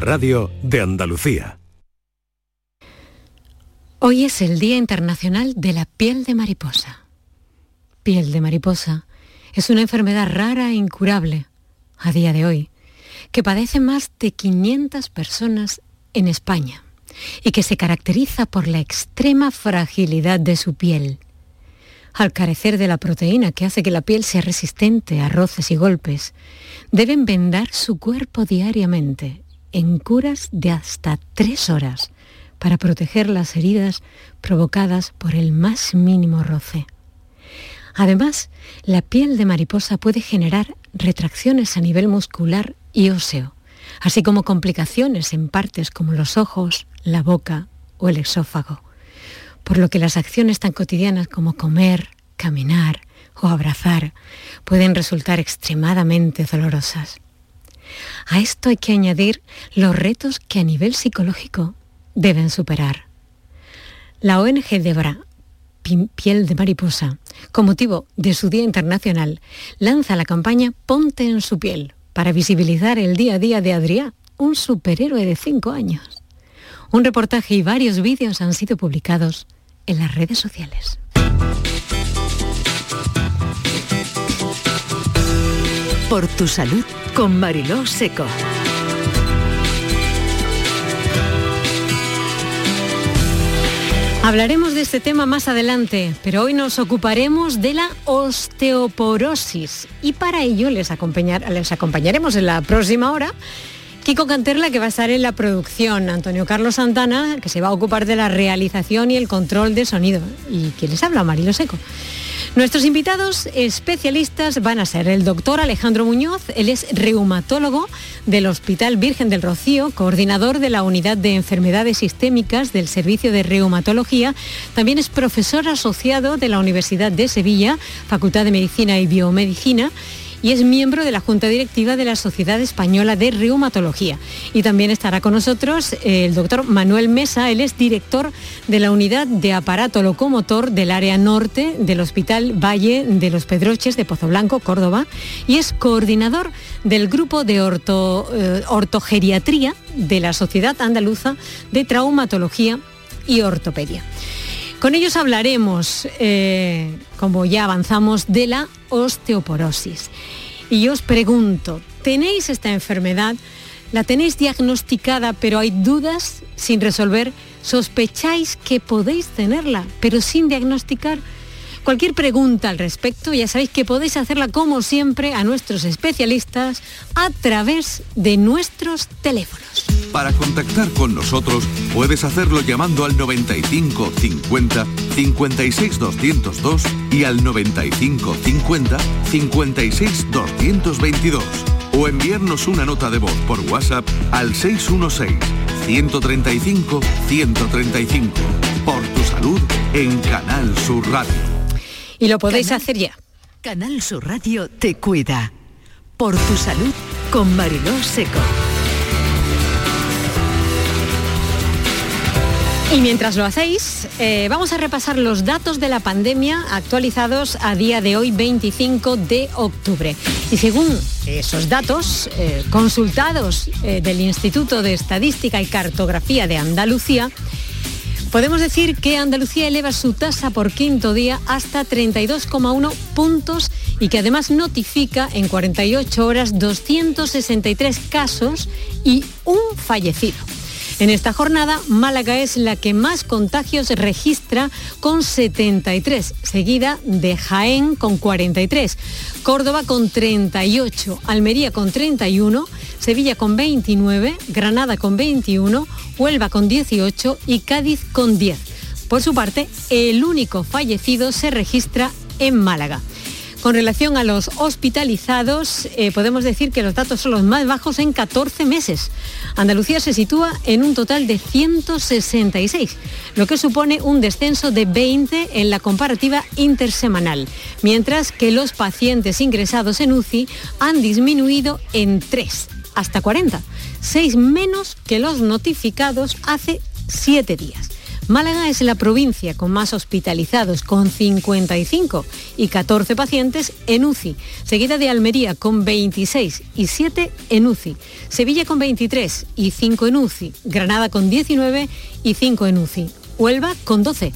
Radio de Andalucía. Hoy es el Día Internacional de la Piel de Mariposa. Piel de mariposa es una enfermedad rara e incurable a día de hoy, que padece más de 500 personas en España y que se caracteriza por la extrema fragilidad de su piel. Al carecer de la proteína que hace que la piel sea resistente a roces y golpes, deben vendar su cuerpo diariamente en curas de hasta tres horas para proteger las heridas provocadas por el más mínimo roce. Además, la piel de mariposa puede generar retracciones a nivel muscular y óseo, así como complicaciones en partes como los ojos, la boca o el esófago, por lo que las acciones tan cotidianas como comer, caminar o abrazar pueden resultar extremadamente dolorosas. A esto hay que añadir los retos que a nivel psicológico deben superar. La ONG Debra, Piel de Mariposa, con motivo de su Día Internacional, lanza la campaña Ponte en su piel para visibilizar el día a día de Adrián, un superhéroe de 5 años. Un reportaje y varios vídeos han sido publicados en las redes sociales. Por tu salud con Mariló Seco. Hablaremos de este tema más adelante, pero hoy nos ocuparemos de la osteoporosis y para ello les, acompañaremos en la próxima hora Kiko Canterla, que va a estar en la producción, Antonio Carlos Santana, que se va a ocupar de la realización y el control de sonido. ¿Y quién les habla? Marilo Seco. Nuestros invitados especialistas van a ser el doctor Alejandro Muñoz, él es reumatólogo del Hospital Virgen del Rocío, coordinador de la Unidad de Enfermedades Sistémicas del Servicio de Reumatología, también es profesor asociado de la Universidad de Sevilla, Facultad de Medicina y Biomedicina, y es miembro de la Junta Directiva de la Sociedad Española de Reumatología. Y también estará con nosotros el doctor Manuel Mesa, él es director de la Unidad de Aparato Locomotor del área norte del Hospital Valle de los Pedroches de Pozo Blanco, Córdoba, y es coordinador del grupo de orto, eh, ortogeriatría de la Sociedad Andaluza de Traumatología y Ortopedia. Con ellos hablaremos, eh, como ya avanzamos, de la osteoporosis. Y yo os pregunto, ¿tenéis esta enfermedad? ¿La tenéis diagnosticada pero hay dudas sin resolver? ¿Sospecháis que podéis tenerla pero sin diagnosticar? Cualquier pregunta al respecto, ya sabéis que podéis hacerla como siempre a nuestros especialistas a través de nuestros teléfonos. Para contactar con nosotros puedes hacerlo llamando al 95 50 56 202 y al 95 50 56 222 o enviarnos una nota de voz por WhatsApp al 616 135 135 por tu salud en Canal Sur Radio. Y lo podéis hacer ya. Canal Sur Radio te cuida. Por tu salud con Mariló Seco. Y mientras lo hacéis, eh, vamos a repasar los datos de la pandemia actualizados a día de hoy, 25 de octubre. Y según esos datos eh, consultados eh, del Instituto de Estadística y Cartografía de Andalucía, Podemos decir que Andalucía eleva su tasa por quinto día hasta 32,1 puntos y que además notifica en 48 horas 263 casos y un fallecido. En esta jornada, Málaga es la que más contagios registra con 73, seguida de Jaén con 43, Córdoba con 38, Almería con 31, Sevilla con 29, Granada con 21, Huelva con 18 y Cádiz con 10. Por su parte, el único fallecido se registra en Málaga. Con relación a los hospitalizados, eh, podemos decir que los datos son los más bajos en 14 meses. Andalucía se sitúa en un total de 166, lo que supone un descenso de 20 en la comparativa intersemanal, mientras que los pacientes ingresados en UCI han disminuido en 3, hasta 40, 6 menos que los notificados hace 7 días. Málaga es la provincia con más hospitalizados, con 55 y 14 pacientes en UCI, seguida de Almería con 26 y 7 en UCI, Sevilla con 23 y 5 en UCI, Granada con 19 y 5 en UCI, Huelva con 12,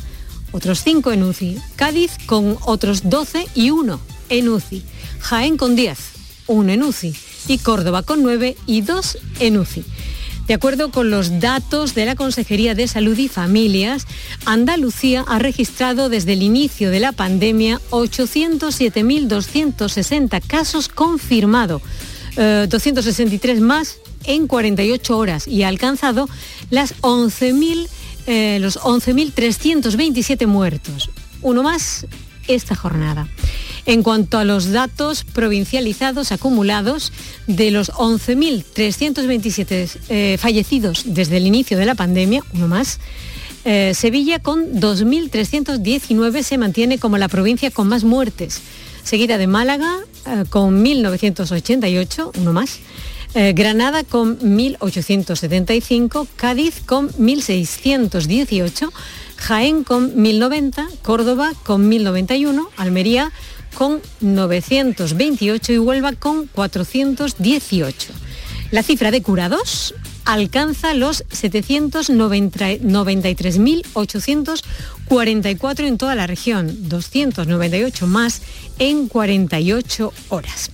otros 5 en UCI, Cádiz con otros 12 y 1 en UCI, Jaén con 10, 1 en UCI y Córdoba con 9 y 2 en UCI. De acuerdo con los datos de la Consejería de Salud y Familias, Andalucía ha registrado desde el inicio de la pandemia 807.260 casos confirmados, 263 más en 48 horas y ha alcanzado las 11.000 eh, los 11.327 muertos, uno más esta jornada. En cuanto a los datos provincializados acumulados, de los 11.327 eh, fallecidos desde el inicio de la pandemia, uno más, eh, Sevilla con 2.319 se mantiene como la provincia con más muertes, seguida de Málaga con 1.988, uno más, eh, Granada con 1.875, Cádiz con 1.618, Jaén con 1.090, Córdoba con 1.091, Almería con 928 y Huelva con 418. La cifra de curados alcanza los 793.844 en toda la región, 298 más en 48 horas.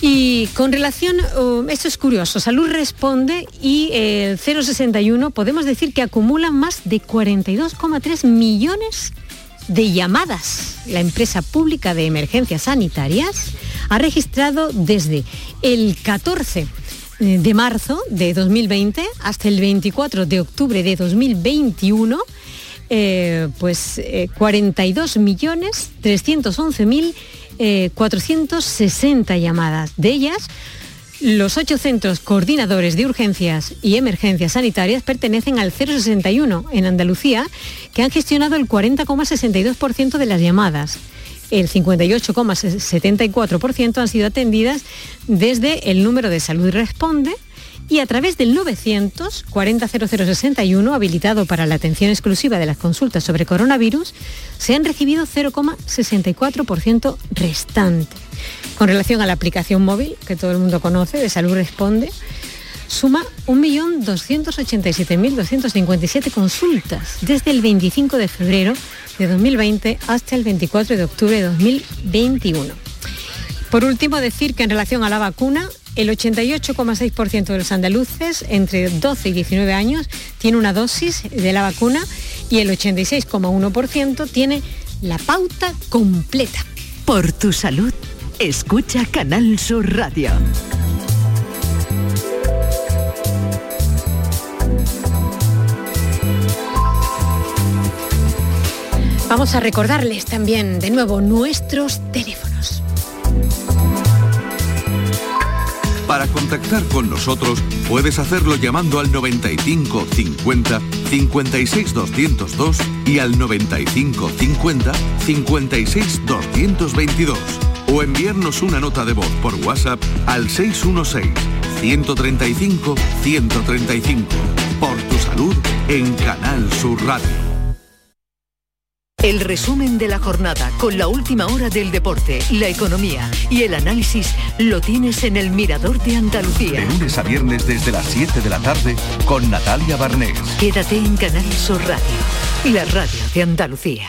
Y con relación, um, esto es curioso, Salud responde y el 061 podemos decir que acumula más de 42,3 millones de llamadas. La empresa pública de emergencias sanitarias ha registrado desde el 14 eh, de marzo de 2020 hasta el 24 de octubre de 2021 eh, pues 42 eh, millones 311 mil 460 eh, llamadas. De ellas, los ocho centros coordinadores de urgencias y emergencias sanitarias pertenecen al 061 en Andalucía, que han gestionado el 40,62% de las llamadas. El 58,74% han sido atendidas desde el número de salud responde y a través del 900 400061 habilitado para la atención exclusiva de las consultas sobre coronavirus, se han recibido 0,64% restante. Con relación a la aplicación móvil, que todo el mundo conoce, de Salud Responde, suma 1.287.257 consultas desde el 25 de febrero de 2020 hasta el 24 de octubre de 2021. Por último, decir que en relación a la vacuna, el 88,6% de los andaluces entre 12 y 19 años tiene una dosis de la vacuna y el 86,1% tiene la pauta completa. Por tu salud, escucha Canal Sur Radio. Vamos a recordarles también de nuevo nuestros teléfonos. Para contactar con nosotros puedes hacerlo llamando al 95 50 56 202 y al 95 50 56 222 o enviarnos una nota de voz por WhatsApp al 616 135 135. Por tu salud en Canal Sur Radio. El resumen de la jornada con la última hora del deporte, la economía y el análisis lo tienes en el Mirador de Andalucía. De lunes a viernes desde las 7 de la tarde con Natalia Barnés. Quédate en Canal Sur Radio, la radio de Andalucía.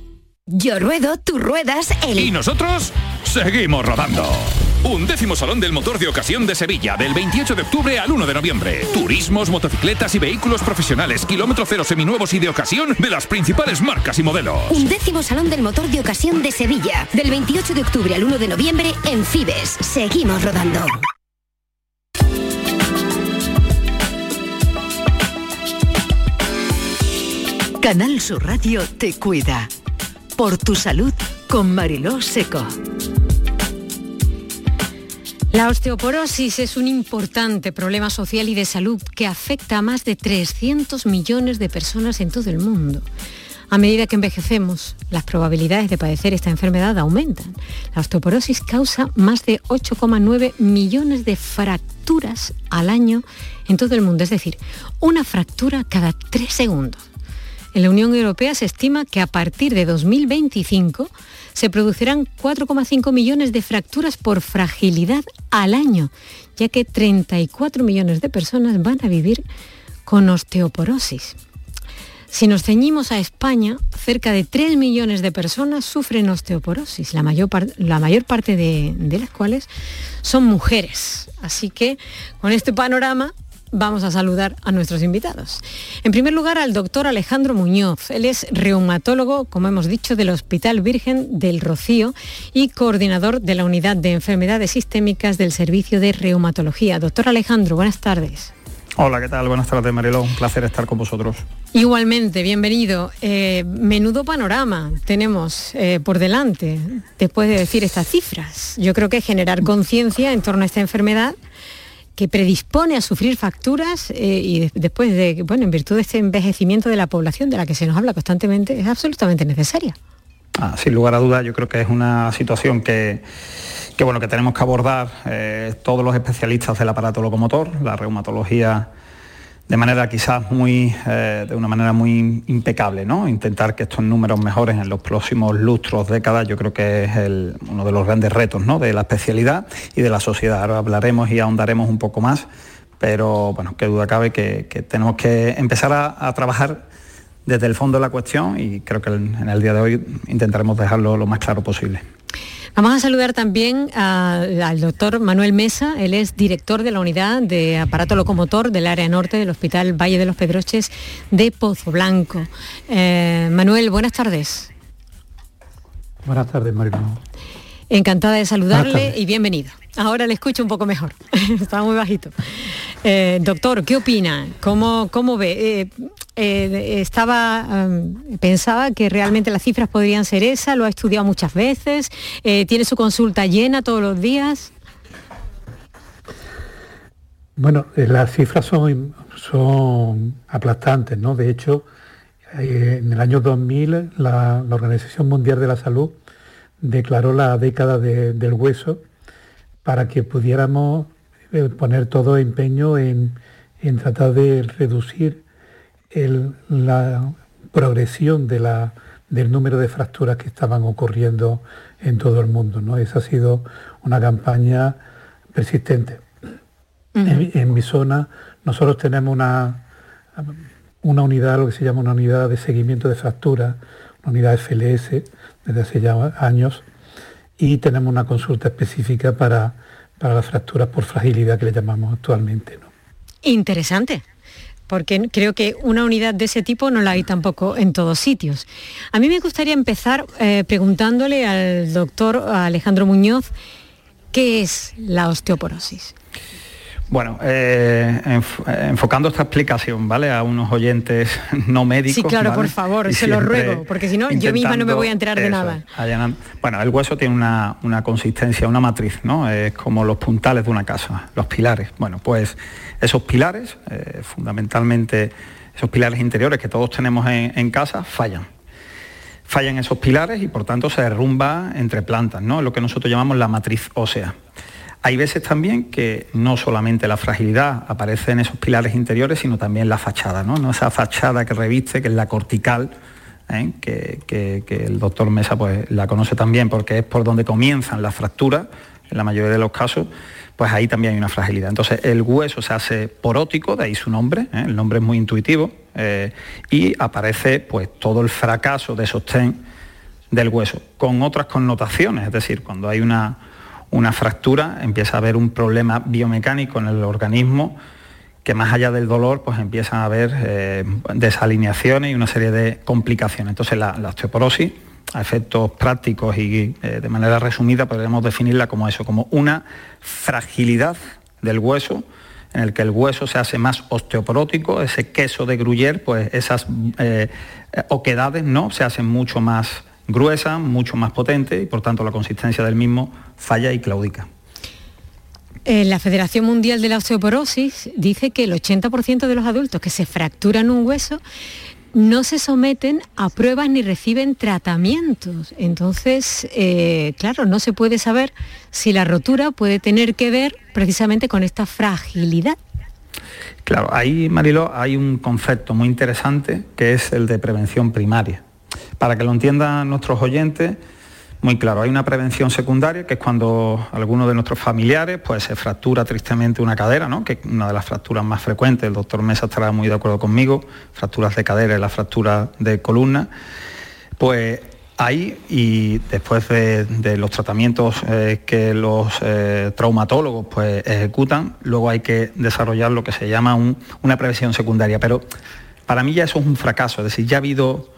Yo ruedo, tú ruedas, el... ¿Y nosotros? seguimos rodando. Un décimo Salón del Motor de Ocasión de Sevilla, del 28 de octubre al 1 de noviembre. Turismos, motocicletas y vehículos profesionales, kilómetro cero seminuevos y de ocasión de las principales marcas y modelos. Un décimo Salón del Motor de Ocasión de Sevilla, del 28 de octubre al 1 de noviembre en Fibes. Seguimos rodando. Canal Sur Radio te cuida. Por tu salud con Mariló Seco. La osteoporosis es un importante problema social y de salud que afecta a más de 300 millones de personas en todo el mundo. A medida que envejecemos, las probabilidades de padecer esta enfermedad aumentan. La osteoporosis causa más de 8,9 millones de fracturas al año en todo el mundo, es decir, una fractura cada tres segundos. En la Unión Europea se estima que a partir de 2025 se producirán 4,5 millones de fracturas por fragilidad al año, ya que 34 millones de personas van a vivir con osteoporosis. Si nos ceñimos a España, cerca de 3 millones de personas sufren osteoporosis, la mayor, la mayor parte de, de las cuales son mujeres. Así que con este panorama vamos a saludar a nuestros invitados. En primer lugar, al doctor Alejandro Muñoz. Él es reumatólogo, como hemos dicho, del Hospital Virgen del Rocío y coordinador de la Unidad de Enfermedades Sistémicas del Servicio de Reumatología. Doctor Alejandro, buenas tardes. Hola, ¿qué tal? Buenas tardes, Mariló. Un placer estar con vosotros. Igualmente, bienvenido. Eh, menudo panorama tenemos eh, por delante después de decir estas cifras. Yo creo que generar conciencia en torno a esta enfermedad que predispone a sufrir facturas eh, y después de, bueno, en virtud de este envejecimiento de la población de la que se nos habla constantemente, es absolutamente necesaria. Ah, sin lugar a dudas, yo creo que es una situación que, que bueno, que tenemos que abordar eh, todos los especialistas del aparato locomotor, la reumatología de manera quizás muy, eh, de una manera muy impecable, ¿no? Intentar que estos números mejoren en los próximos lustros, décadas, yo creo que es uno de los grandes retos, ¿no? De la especialidad y de la sociedad. Ahora hablaremos y ahondaremos un poco más, pero bueno, qué duda cabe que, tenemos que empezar a, trabajar desde el fondo de la cuestión y creo que en el día de hoy intentaremos dejarlo lo más claro posible. Vamos a saludar también al doctor Manuel Mesa, él es director de la unidad de aparato locomotor del área norte del Hospital Valle de los Pedroches de Pozo Blanco. Eh, Manuel, buenas tardes. Buenas tardes, María. Encantada de saludarle y bienvenido. Ahora le escucho un poco mejor, estaba muy bajito. Eh, doctor, ¿qué opina? ¿Cómo, cómo ve? Eh, eh, estaba, pensaba que realmente las cifras podrían ser esas, lo ha estudiado muchas veces, tiene su consulta llena todos los días. Bueno, las cifras son, son aplastantes, ¿no? De hecho, en el año 2000 la, Organización Mundial de la Salud declaró la década del hueso para que pudiéramos eh, poner todo empeño en, tratar de reducir la progresión de la, del número de fracturas que estaban ocurriendo en todo el mundo. ¿no? Esa ha sido una campaña persistente. en, mi zona nosotros tenemos una, una unidad, lo que se llama una unidad de seguimiento de fracturas, una unidad FLS desde hace ya años, y tenemos una consulta específica para, para las fracturas por fragilidad que le llamamos actualmente. ¿no? Interesante porque creo que una unidad de ese tipo no la hay tampoco en todos sitios. A mí me gustaría empezar eh, preguntándole al doctor Alejandro Muñoz, ¿qué es la osteoporosis? Bueno, eh, enfocando esta explicación, ¿vale? A unos oyentes no médicos. Sí, claro, por favor, se lo ruego, porque si no, yo misma no me voy a enterar de nada. bueno, el hueso tiene una, consistencia, una matriz, ¿no? Es como los puntales de una casa, los pilares. Bueno, pues esos pilares, eh, fundamentalmente esos pilares interiores que todos tenemos en, en casa, fallan fallan esos pilares y por tanto se derrumba entre plantas, ¿no? Lo que nosotros llamamos la matriz ósea. Hay veces también que no solamente la fragilidad aparece en esos pilares interiores, sino también la fachada, ¿no? Esa fachada que reviste, que es la cortical, ¿eh? que, el doctor Mesa pues, la conoce también porque es por donde comienzan las fracturas, en la mayoría de los casos, pues ahí también hay una fragilidad. Entonces el hueso se hace porótico, de ahí su nombre, ¿eh? el nombre es muy intuitivo, eh, y aparece pues todo el fracaso de sostén del hueso, con otras connotaciones, es decir, cuando hay una, una fractura empieza a haber un problema biomecánico en el organismo que más allá del dolor, pues empiezan a haber eh, desalineaciones y una serie de complicaciones. Entonces la, osteoporosis, a efectos prácticos y eh, de manera resumida, podríamos definirla como eso, como una fragilidad del hueso en el que el hueso se hace más osteoporótico, ese queso de Gruyère, pues esas eh, oquedades ¿no? se hacen mucho más gruesas, mucho más potentes y por tanto la consistencia del mismo falla y claudica. Eh, la Federación Mundial de la Osteoporosis dice que el 80% de los adultos que se fracturan un hueso no se someten a pruebas ni reciben tratamientos. Entonces, eh, claro, no se puede saber si la rotura puede tener que ver precisamente con esta fragilidad. Claro, ahí, Marilo, hay un concepto muy interesante que es el de prevención primaria. Para que lo entiendan nuestros oyentes, muy claro. Hay una prevención secundaria, que es cuando alguno de nuestros familiares pues, se fractura tristemente una cadera, ¿no? que es una de las fracturas más frecuentes, el doctor Mesa estará muy de acuerdo conmigo, fracturas de cadera y la fractura de columna. Pues ahí y después de, los tratamientos eh, que los eh, traumatólogos pues, ejecutan, luego hay que desarrollar lo que se llama una prevención secundaria. Pero para mí ya eso es un fracaso, es decir, ya ha habido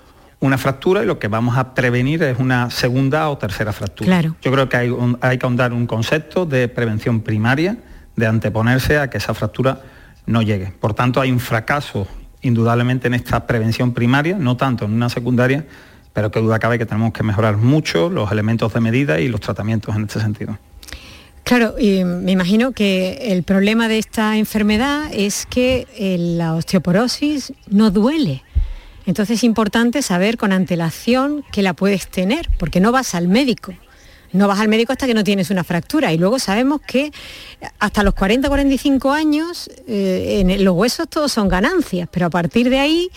una fractura y lo que vamos a prevenir es una segunda o tercera fractura. Yo creo que hay, hay que ahondar un concepto de prevención primaria, de anteponerse a que esa fractura no llegue. Por tanto, hay un fracaso indudablemente en esta prevención primaria, no tanto en una secundaria, pero que duda cabe que tenemos que mejorar mucho los elementos de medida y los tratamientos en este sentido. Claro, y me imagino que el problema de esta enfermedad es que eh, la osteoporosis no duele. Entonces es importante saber con antelación que la puedes tener, porque no vas al médico. No vas al médico hasta que no tienes una fractura. Y luego sabemos que hasta los 40, 45 años eh, en los huesos todos son ganancias, pero a partir de ahí,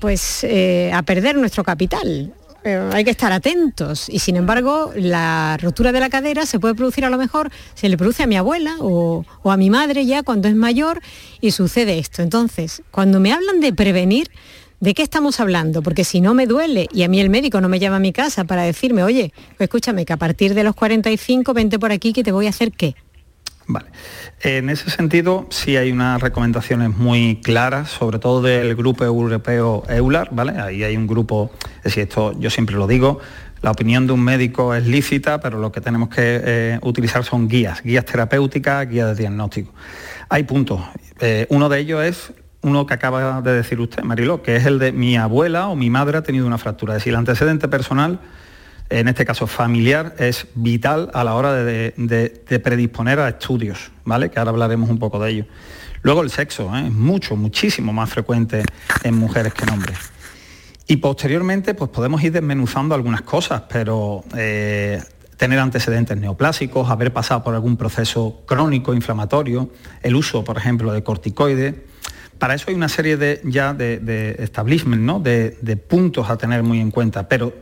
pues eh, a perder nuestro capital. Eh, hay que estar atentos. Y sin embargo, la rotura de la cadera se puede producir a lo mejor, se le produce a mi abuela o a mi madre ya cuando es mayor y sucede esto. Entonces, cuando me hablan de prevenir, ¿De qué estamos hablando? Porque si no me duele y a mí el médico no me llama a mi casa para decirme, oye, escúchame, que a partir de los 45 vente por aquí que te voy a hacer qué. Vale. En ese sentido, sí hay unas recomendaciones muy claras, sobre todo del grupo europeo EULAR, ¿vale? Ahí hay un grupo, es decir, esto yo siempre lo digo, la opinión de un médico es lícita, pero lo que tenemos que eh, utilizar son guías, guías terapéuticas, guías de diagnóstico. Hay puntos. Eh, uno de ellos es uno que acaba de decir usted, Mariló, que es el de mi abuela o mi madre ha tenido una fractura. Es decir, el antecedente personal, en este caso familiar, es vital a la hora de, predisponer a estudios, ¿vale? Que ahora hablaremos un poco de ello. Luego el sexo, ¿eh? es mucho, muchísimo más frecuente en mujeres que en hombres. Y posteriormente, pues podemos ir desmenuzando algunas cosas, pero eh, tener antecedentes neoplásicos, haber pasado por algún proceso crónico inflamatorio, el uso, por ejemplo, de corticoides, para eso hay una serie de, ya de, establishment, ¿no? de, puntos a tener muy en cuenta, pero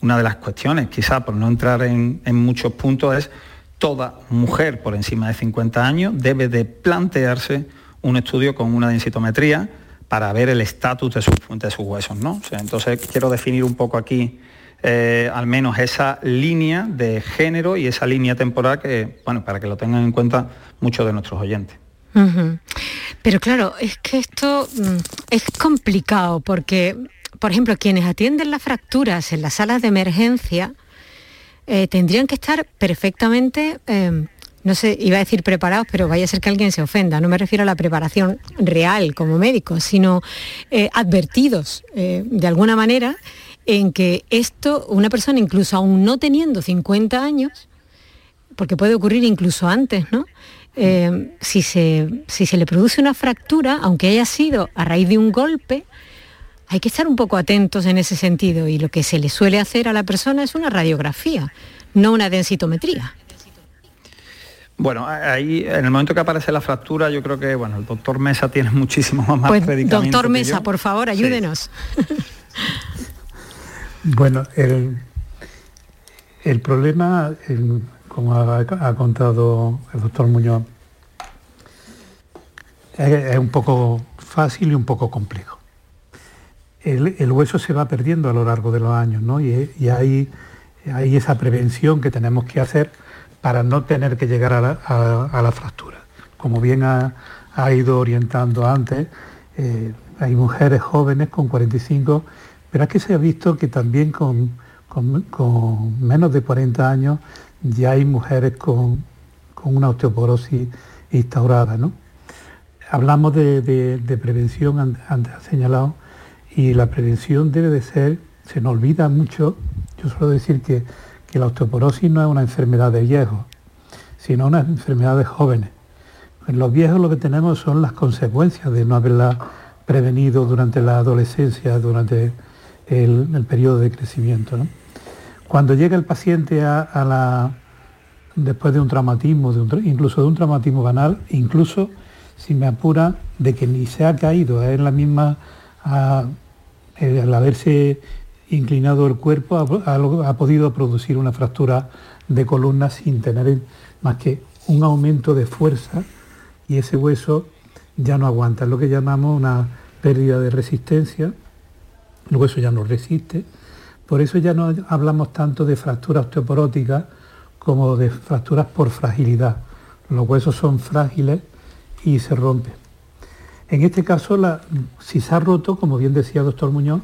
una de las cuestiones, quizá por no entrar en, muchos puntos, es toda mujer por encima de 50 años debe de plantearse un estudio con una densitometría para ver el estatus de, de sus huesos. ¿no? entonces quiero definir un poco aquí eh, al menos esa línea de género y esa línea temporal que, bueno, para que lo tengan en cuenta muchos de nuestros oyentes. Pero claro, es que esto mm, es complicado porque, por ejemplo, quienes atienden las fracturas en las salas de emergencia eh, tendrían que estar perfectamente, em, no sé, iba a decir preparados, pero vaya a ser que alguien se ofenda. No me refiero a la preparación real como médico, sino eh, advertidos eh, de alguna manera en que esto, una persona incluso aún no teniendo 50 años, porque puede ocurrir incluso antes, ¿no? Eh, si, se, si se le produce una fractura, aunque haya sido a raíz de un golpe, hay que estar un poco atentos en ese sentido y lo que se le suele hacer a la persona es una radiografía, no una densitometría. Bueno, ahí en el momento que aparece la fractura, yo creo que bueno, el doctor Mesa tiene muchísimo más pues, Doctor Mesa, por favor, ayúdenos. bueno, el, el problema, como ha, contado el doctor Muñoz, es, un poco fácil y un poco complejo. el, hueso se va perdiendo a lo largo de los años, ¿no? Y, hay, esa prevención que tenemos que hacer para no tener que llegar a la, fractura. Como bien ha, ido orientando antes, eh, hay mujeres jóvenes con 45, pero es que se ha visto que también con, menos de 40 años ya hay mujeres con, una osteoporosis instaurada. ¿no? Hablamos de, prevención, antes ha señalado, y la prevención debe de ser, se nos olvida mucho, yo suelo decir que, que la osteoporosis no es una enfermedad de viejos, sino una enfermedad de jóvenes. En los viejos lo que tenemos son las consecuencias de no haberla prevenido durante la adolescencia, durante el, periodo de crecimiento. Cuando llega el paciente a, la, después de un traumatismo, incluso de un traumatismo banal, incluso si me apura de que ni se ha caído, es la misma, al haberse inclinado el cuerpo, ha, podido producir una fractura de columna sin tener más que un aumento de fuerza y ese hueso ya no aguanta, es lo que llamamos una pérdida de resistencia, el hueso ya no resiste, por eso ya no hablamos tanto de fracturas osteoporóticas como de fracturas por fragilidad. Los huesos son frágiles y se rompen. En este caso, si se ha roto, como bien decía el doctor Muñoz,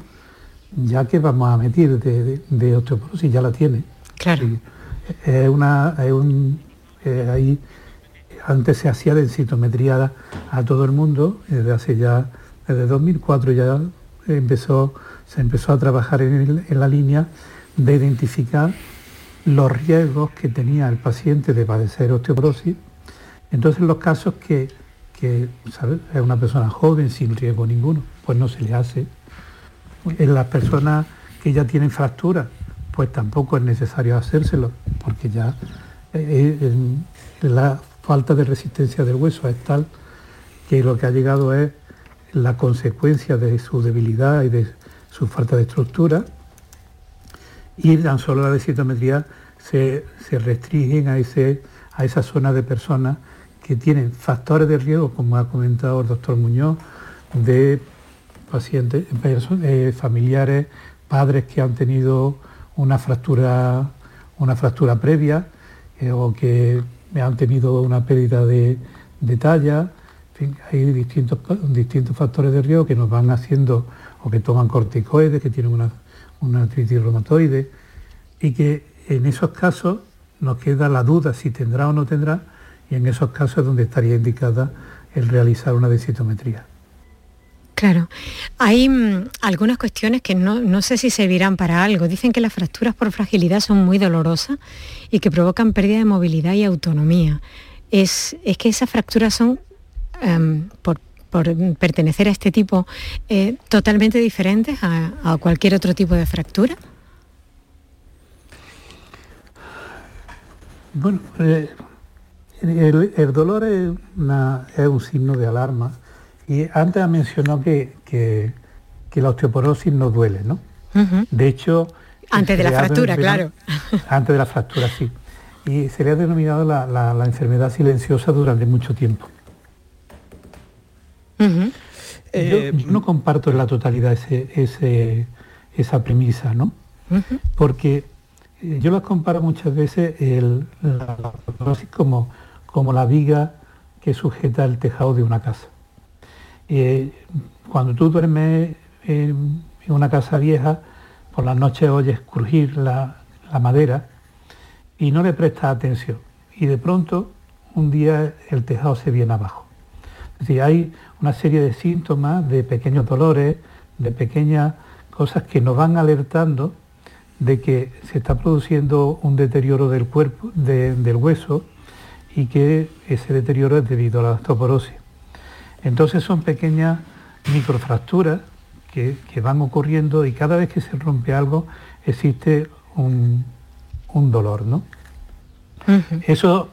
ya que vamos a meter de, osteoporosis, ya la tiene. Claro. es una, un, eh, ahí antes se hacía densitometría a todo el mundo, desde hace ya, desde 2004 ya empezó, se empezó a trabajar en, la línea de identificar los riesgos que tenía el paciente de padecer osteoporosis. Entonces los casos que, que es una persona joven sin riesgo ninguno, pues no se le hace. En las personas que ya tienen fracturas, pues tampoco es necesario hacérselo, porque ya eh, eh, la falta de resistencia del hueso es tal que lo que ha llegado es la consecuencia de su debilidad y de su falta de estructura y tan solo la densitometría se, se restringen a, ese, a esa zona de personas que tienen factores de riesgo, como ha comentado el doctor Muñoz, de pacientes, eh, familiares, padres que han tenido una fractura, una fractura previa eh, o que han tenido una pérdida de, talla. hay distintos, distintos factores de riesgo que nos van haciendo o que toman corticoides, que tienen una, una artritis reumatoide y que en esos casos nos queda la duda si tendrá o no tendrá y en esos casos es donde estaría indicada el realizar una densitometría. Claro, hay mm, algunas cuestiones que no, sé si servirán para algo. Dicen que las fracturas por fragilidad son muy dolorosas y que provocan pérdida de movilidad y autonomía. Es, que esas fracturas son, em, por, pertenecer a este tipo, eh, totalmente diferentes a, cualquier otro tipo de fractura. Bueno, eh, el, dolor es, es un signo de alarma y antes ha mencionado que, que, la osteoporosis no duele, ¿no? De hecho... Antes de la fractura, claro. Antes de la fractura, sí. Y se le ha denominado la, enfermedad silenciosa durante mucho tiempo. Yo, no comparto en la totalidad ese, esa premisa, ¿no? Porque eh, yo las comparo muchas veces el, la, osteoporosis como, como la viga que sujeta el tejado de una casa. Eh, cuando tú duermes en, una casa vieja, por las noches oyes crujir la, madera y no le prestas atención. Y de pronto, un día el tejado se viene abajo. Es decir, hay una serie de síntomas, de pequeños dolores, de pequeñas cosas que nos van alertando de que se está produciendo un deterioro del cuerpo, del hueso, y que ese deterioro es debido a la osteoporosis. Entonces son pequeñas microfracturas que, van ocurriendo y cada vez que se rompe algo existe un, dolor, ¿no? Eso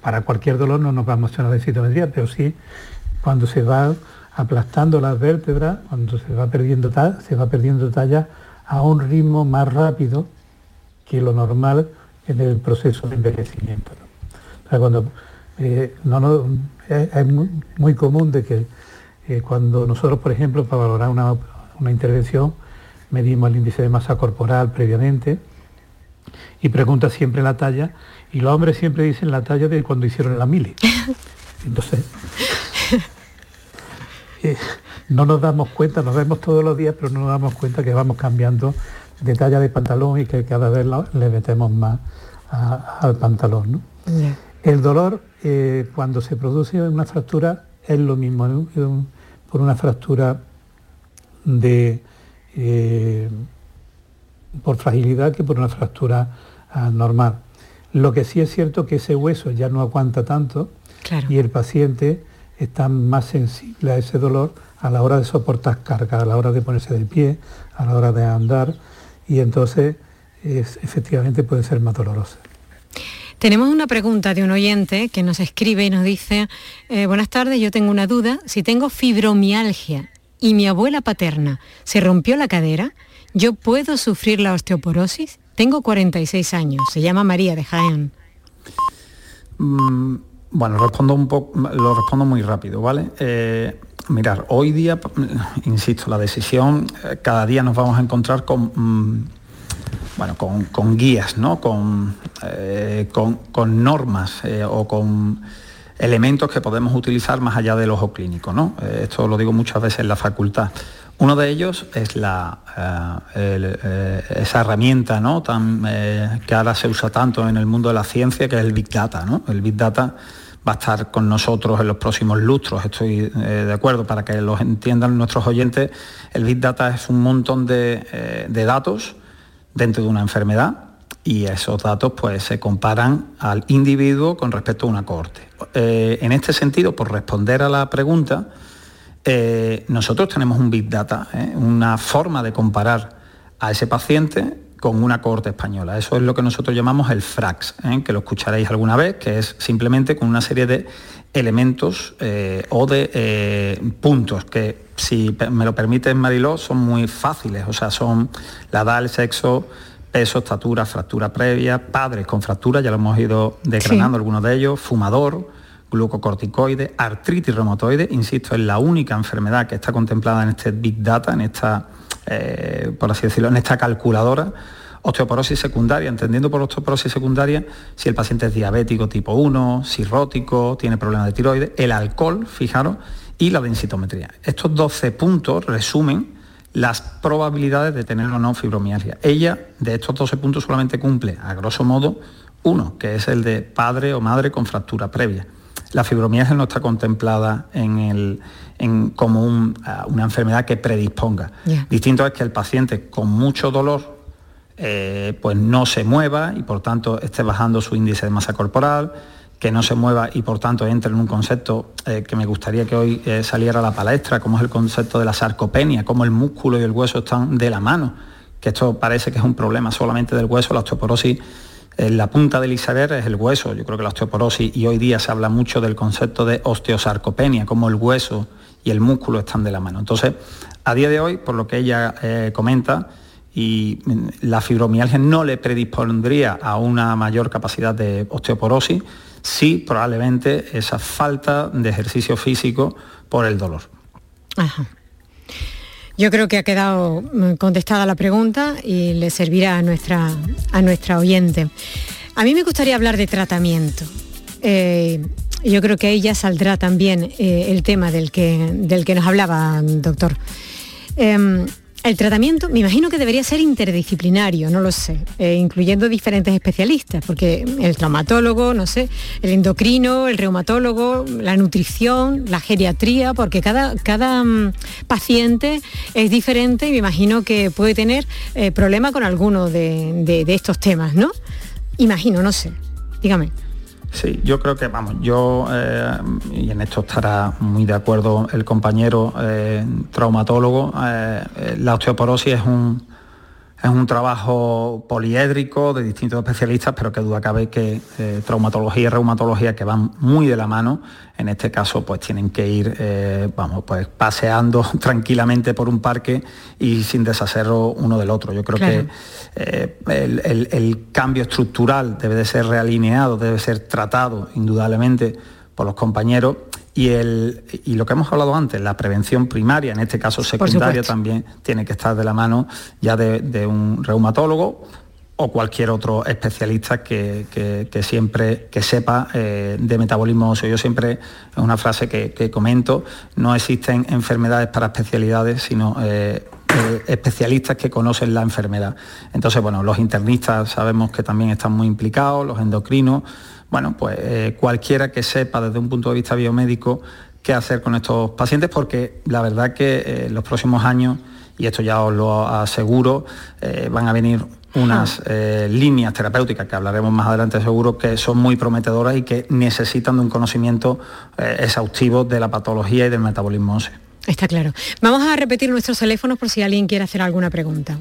para cualquier dolor no nos va a mostrar la citometría, pero sí cuando se va aplastando las vértebras, cuando se va perdiendo, se va perdiendo talla a un ritmo más rápido que lo normal en el proceso de envejecimiento. cuando eh, no, no, es, muy, común de que eh, cuando nosotros, por ejemplo, para valorar una, una intervención, medimos el índice de masa corporal previamente y pregunta siempre la talla y los hombres siempre dicen la talla de cuando hicieron la mili. Entonces, eh, no nos damos cuenta, nos vemos todos los días, pero no nos damos cuenta que vamos cambiando de talla de pantalón y que cada vez le metemos más al pantalón. El dolor, eh, cuando se produce una fractura, es lo mismo, por una fractura de eh, por fragilidad que por una fractura ah, normal. Lo que sí es cierto que ese hueso ya no aguanta tanto y el paciente está más sensible a ese dolor a la hora de soportar carga, a la hora de ponerse de pie, a la hora de andar y entonces efectivamente puede ser más doloroso. Tenemos una pregunta de un oyente que nos escribe y nos dice, eh, buenas tardes, yo tengo una duda, si tengo fibromialgia y mi abuela paterna se rompió la cadera, ¿yo puedo sufrir la osteoporosis? Tengo 46 años, se llama María de Jaén. Mm, bueno, respondo un poco, lo respondo muy rápido, ¿vale? Eh, mirar, hoy día, insisto, la decisión, eh, cada día nos vamos a encontrar con mm, bueno, con, guías, ¿no? con, eh, con, normas eh, o con elementos que podemos utilizar más allá del ojo clínico. ¿no? Esto lo digo muchas veces en la facultad. Uno de ellos es la, esa herramienta ¿no? Que ahora se usa tanto en el mundo de la ciencia, que es el Big Data. ¿no? El Big Data va a estar con nosotros en los próximos lustros, estoy de acuerdo, para que los entiendan nuestros oyentes, el Big Data es un montón de, de datos dentro de una enfermedad y esos datos pues, se comparan al individuo con respecto a una cohorte. Eh, en este sentido, por responder a la pregunta, eh, nosotros tenemos un Big Data, ¿eh? una forma de comparar a ese paciente con una cohorte española. Eso es lo que nosotros llamamos el FRAX, que lo escucharéis alguna vez, que es simplemente con una serie de elementos o de puntos que si me lo permiten, Mariló, son muy fáciles, o sea, son la edad, el sexo, peso, estatura, fractura previa, padres con fractura, ya lo hemos ido desgranando algunos de ellos, fumador, glucocorticoide, artritis reumatoide, insisto, es la única enfermedad que está contemplada en este Big Data, en esta, eh, por así decirlo, en esta calculadora, osteoporosis secundaria, entendiendo por osteoporosis secundaria si el paciente es diabético tipo 1, cirrótico, tiene problemas de tiroides, el alcohol, fijaros, y la densitometría. Estos 12 puntos resumen las probabilidades de tener o no fibromialgia. Ella, de estos 12 puntos, solamente cumple, a grosso modo, uno, que es el de padre o madre con fractura previa. La fibromialgia no está contemplada en el, como ah, una enfermedad que predisponga. Distinto es que el paciente con mucho dolor eh, pues no se mueva y por tanto esté bajando su índice de masa corporal, que no se mueva y por tanto entre en un concepto eh, que me gustaría que hoy eh, saliera a la palestra, como es el concepto de la sarcopenia, cómo el músculo y el hueso están de la mano, que esto parece que es un problema solamente del hueso, la osteoporosis, en la punta del iceberg es el hueso, yo creo que la osteoporosis y hoy día se habla mucho del concepto de osteosarcopenia, como el hueso y el músculo están de la mano. Entonces, a día de hoy, por lo que ella eh, comenta, y mm, la fibromialgia no le predispondría a una mayor capacidad de osteoporosis, sí probablemente esa falta de ejercicio físico por el dolor. Yo creo que ha quedado mm, contestada la pregunta y le servirá a nuestra, a nuestra oyente. A mí me gustaría hablar de tratamiento. Eh, yo creo que ahí ya saldrá también eh, el tema del que, del que nos hablaba, doctor. Em, el tratamiento, me imagino que debería ser interdisciplinario, no lo sé, eh, incluyendo diferentes especialistas, porque el traumatólogo, no sé, el endocrino, el reumatólogo, la nutrición, la geriatría, porque cada, cada mm, paciente es diferente y me imagino que puede tener eh, problema con alguno de estos temas, ¿no? Imagino, no sé. Dígame. Sí, yo creo que, vamos, yo, eh, y en esto estará muy de acuerdo el compañero eh, traumatólogo, eh, la osteoporosis es un, es un trabajo poliédrico de distintos especialistas, pero que duda cabe que eh, traumatología y reumatología que van muy de la mano, en este caso pues tienen que ir eh, vamos, pues, paseando tranquilamente por un parque y sin deshacerlo uno del otro. Yo creo que eh, el, el cambio estructural debe de ser realineado, debe ser tratado indudablemente por los compañeros Y, el, y lo que hemos hablado antes, la prevención primaria, en este caso secundaria, también tiene que estar de la mano ya de, un reumatólogo o cualquier otro especialista que, siempre que sepa eh, de metabolismo óseo. Yo siempre, es una frase que, comento, no existen enfermedades para especialidades, sino eh, eh, especialistas que conocen la enfermedad. Entonces, bueno, los internistas sabemos que también están muy implicados, los endocrinos, bueno, pues eh, cualquiera que sepa desde un punto de vista biomédico qué hacer con estos pacientes, porque la verdad que en eh, los próximos años, y esto ya os lo aseguro, van a venir unas líneas terapéuticas que hablaremos más adelante seguro que son muy prometedoras y que necesitan de un conocimiento exhaustivo de la patología y del metabolismo óseo. Está claro. Vamos a repetir nuestros teléfonos por si alguien quiere hacer alguna pregunta.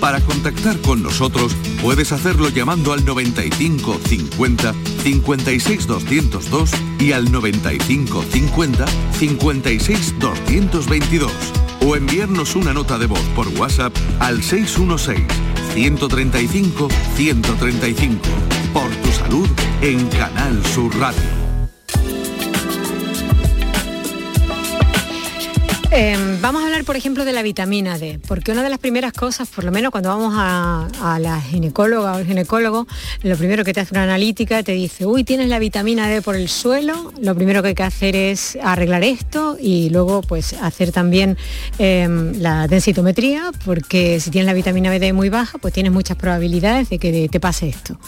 Para contactar con nosotros puedes hacerlo llamando al 95 50 56 202 y al 95 50 56 222 o enviarnos una nota de voz por WhatsApp al 616 135 135 por tu salud en Canal Sur Radio. Em, vamos a hablar, por ejemplo, de la vitamina D, porque una de las primeras cosas, por lo menos cuando vamos a, la ginecóloga o el ginecólogo, lo primero que te hace una analítica te dice, uy, tienes la vitamina D por el suelo, lo primero que hay que hacer es arreglar esto y luego pues hacer también em, la densitometría, porque si tienes la vitamina D muy baja, pues tienes muchas probabilidades de que te pase esto.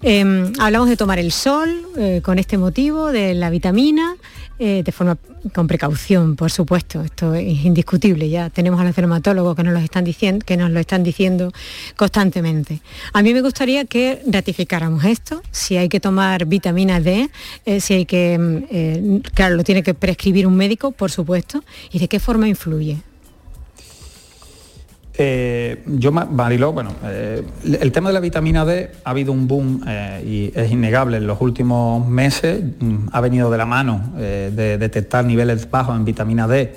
Em, hablamos de tomar el sol eh, con este motivo, de la vitamina, eh, de forma con precaución, por supuesto, esto es indiscutible, ya tenemos a los dermatólogos que nos lo están diciendo, que nos lo están diciendo constantemente. A mí me gustaría que ratificáramos esto, si hay que tomar vitamina D, eh, si hay que, mm, claro, lo tiene que prescribir un médico, por supuesto, y de qué forma influye. Eh, yo, Mariló, bueno, eh, el tema de la vitamina D ha habido un boom eh, y es innegable en los últimos meses, mm, ha venido de la mano de detectar niveles bajos en vitamina D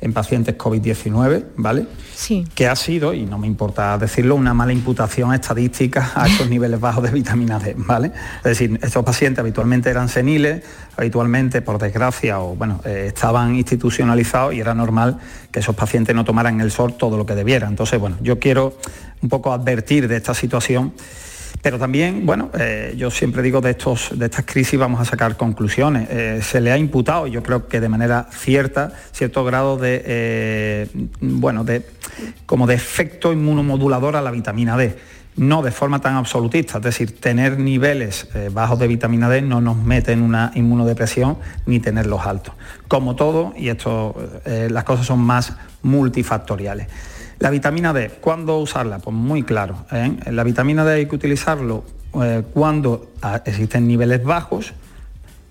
en pacientes COVID-19, ¿vale? Sí. Que ha sido, y no me importa decirlo, una mala imputación estadística a estos niveles bajos de vitamina D, ¿vale? Es decir, estos pacientes habitualmente eran seniles, habitualmente, por desgracia, o bueno, eh, estaban institucionalizados y era normal que esos pacientes no tomaran el sol todo lo que debieran. Entonces, bueno, yo quiero un poco advertir de esta situación pero también, bueno, eh, yo siempre digo de, estos, de estas crisis vamos a sacar conclusiones. Eh, se le ha imputado, yo creo que de manera cierta, cierto grado de, bueno, de, como de efecto inmunomodulador a la vitamina D. No de forma tan absolutista, es decir, tener niveles bajos de vitamina D no nos mete en una inmunodepresión ni tenerlos altos. Como todo, y esto, las cosas son más multifactoriales. La vitamina D, ¿cuándo usarla? Pues muy claro. ¿eh? La vitamina D hay que utilizarlo eh, cuando ah, existen niveles bajos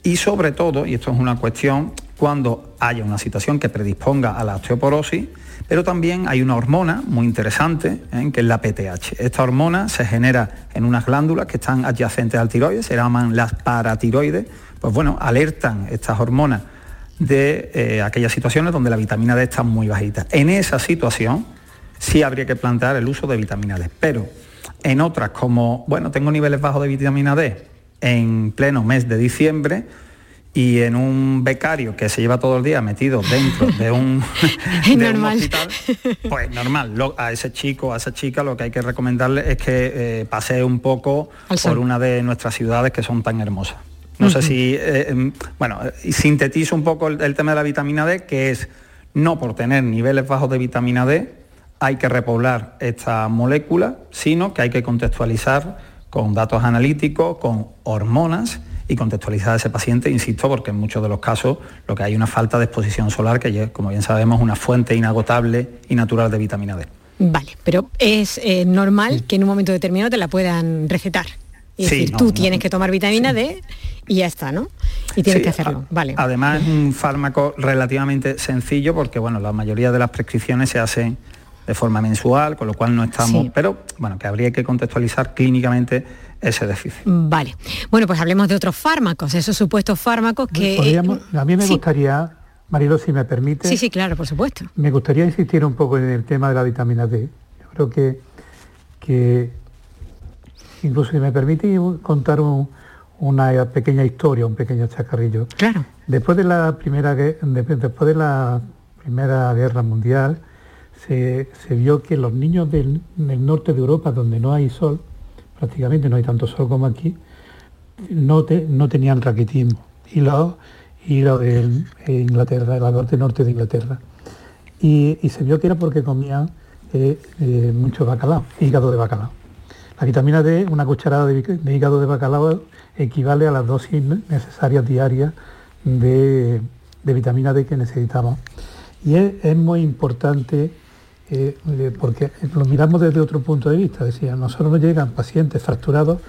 y sobre todo, y esto es una cuestión, cuando haya una situación que predisponga a la osteoporosis, pero también hay una hormona muy interesante, ¿eh? que es la PTH. Esta hormona se genera en unas glándulas que están adyacentes al tiroides, se llaman las paratiroides, pues bueno, alertan estas hormonas de aquellas situaciones donde la vitamina D está muy bajita. En esa situación, sí habría que plantear el uso de vitamina D. Pero en otras, como, bueno, tengo niveles bajos de vitamina D en pleno mes de diciembre, y en un becario que se lleva todo el día metido dentro de un, hospital, pues normal, a ese chico, a esa chica lo que hay que recomendarle es que eh, pase un poco por una de nuestras ciudades que son tan hermosas. No sé si, eh, em, bueno, sintetizo un poco el tema de la vitamina D, que es no por tener niveles bajos de vitamina D, hay que repoblar esta molécula, sino que hay que contextualizar con datos analíticos, con hormonas y contextualizar a ese paciente, insisto, porque en muchos de los casos lo que hay es una falta de exposición solar, que como bien sabemos es una fuente inagotable y natural de vitamina D. Vale, pero es eh, normal que en un momento determinado te la puedan recetar. Es decir, tú tienes que tomar vitamina D y ya está, ¿no? Y tienes que hacerlo, vale. Además es un fármaco relativamente sencillo porque, bueno, la mayoría de las prescripciones se hacen de forma mensual, con lo cual no estamos, pero bueno, que habría que contextualizar clínicamente ese déficit. Vale. Bueno, pues hablemos de otros fármacos, esos supuestos fármacos que... Eh, a mí me gustaría, Marilo, si me permite... Sí, sí, claro, por supuesto. Me gustaría insistir un poco en el tema de la vitamina D. Yo creo que, que incluso si me permite contar un, una pequeña historia, un pequeño chacarrillo. Claro. Después de la primera, después de la primera guerra mundial, se, vio que los niños del, norte de Europa, donde no hay sol, prácticamente no hay tanto sol como aquí, no, tenían raquitismo. Y los, y lo de Inglaterra, la norte norte de Inglaterra. Y, se vio que era porque comían eh, eh, mucho bacalao, hígado de bacalao. La vitamina D, una cucharada de, hígado de bacalao equivale a las dosis necesarias diarias de, vitamina D que necesitamos. Y es, muy importante eh, porque lo miramos desde otro punto de vista. Decía, a nosotros nos llegan pacientes fracturados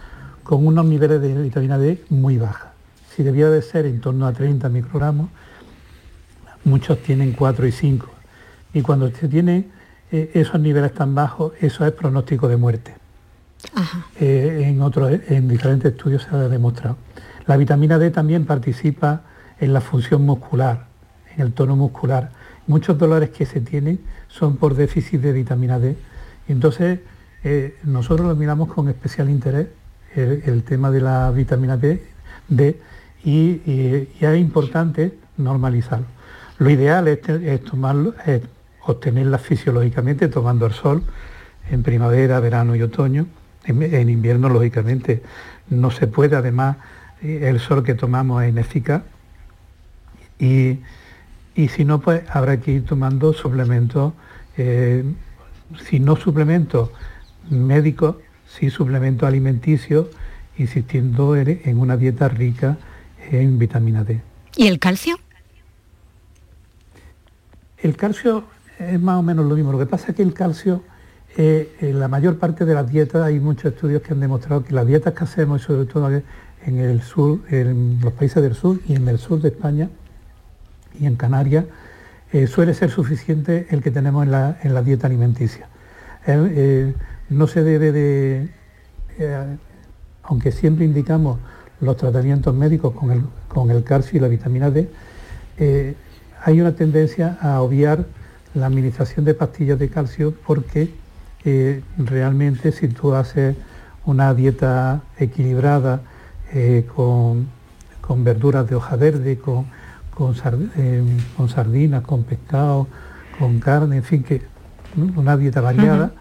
con unos niveles de vitamina D muy bajos. Si debía de ser en torno a 30 microgramos, muchos tienen 4 y 5. Y cuando se tiene eh, esos niveles tan bajos, eso es pronóstico de muerte. Eh, en, otros, en diferentes estudios se ha demostrado. La vitamina D también participa en la función muscular, en el tono muscular. Muchos dolores que se tienen son por déficit de vitamina D. Entonces eh, nosotros lo miramos con especial interés el, tema de la vitamina D, y, es importante normalizarlo. Lo ideal es, tomarlo, es obtenerla fisiológicamente tomando el sol en primavera, verano y otoño en, invierno, lógicamente, no se puede, además, el sol que tomamos es ineficaz. Y, si no, pues habrá que ir tomando suplementos, eh, si no suplementos médicos, sí suplementos alimenticios, insistiendo en una dieta rica en vitamina D. ¿Y el calcio? El calcio es más o menos lo mismo. Lo que pasa es que el calcio eh, en la mayor parte de las dietas hay muchos estudios que han demostrado que las dietas que hacemos, sobre todo en el sur, en los países del sur y en el sur de España y en Canarias, eh, suele ser suficiente el que tenemos en la, dieta alimenticia. Eh, no se debe de, aunque siempre indicamos los tratamientos médicos con el, con el calcio y la vitamina D, hay una tendencia a obviar la administración de pastillas de calcio porque realmente si tú haces una dieta equilibrada eh, con, verduras de hoja verde, con, con, eh, sardinas, con pescado, con carne, en fin, que una dieta variada,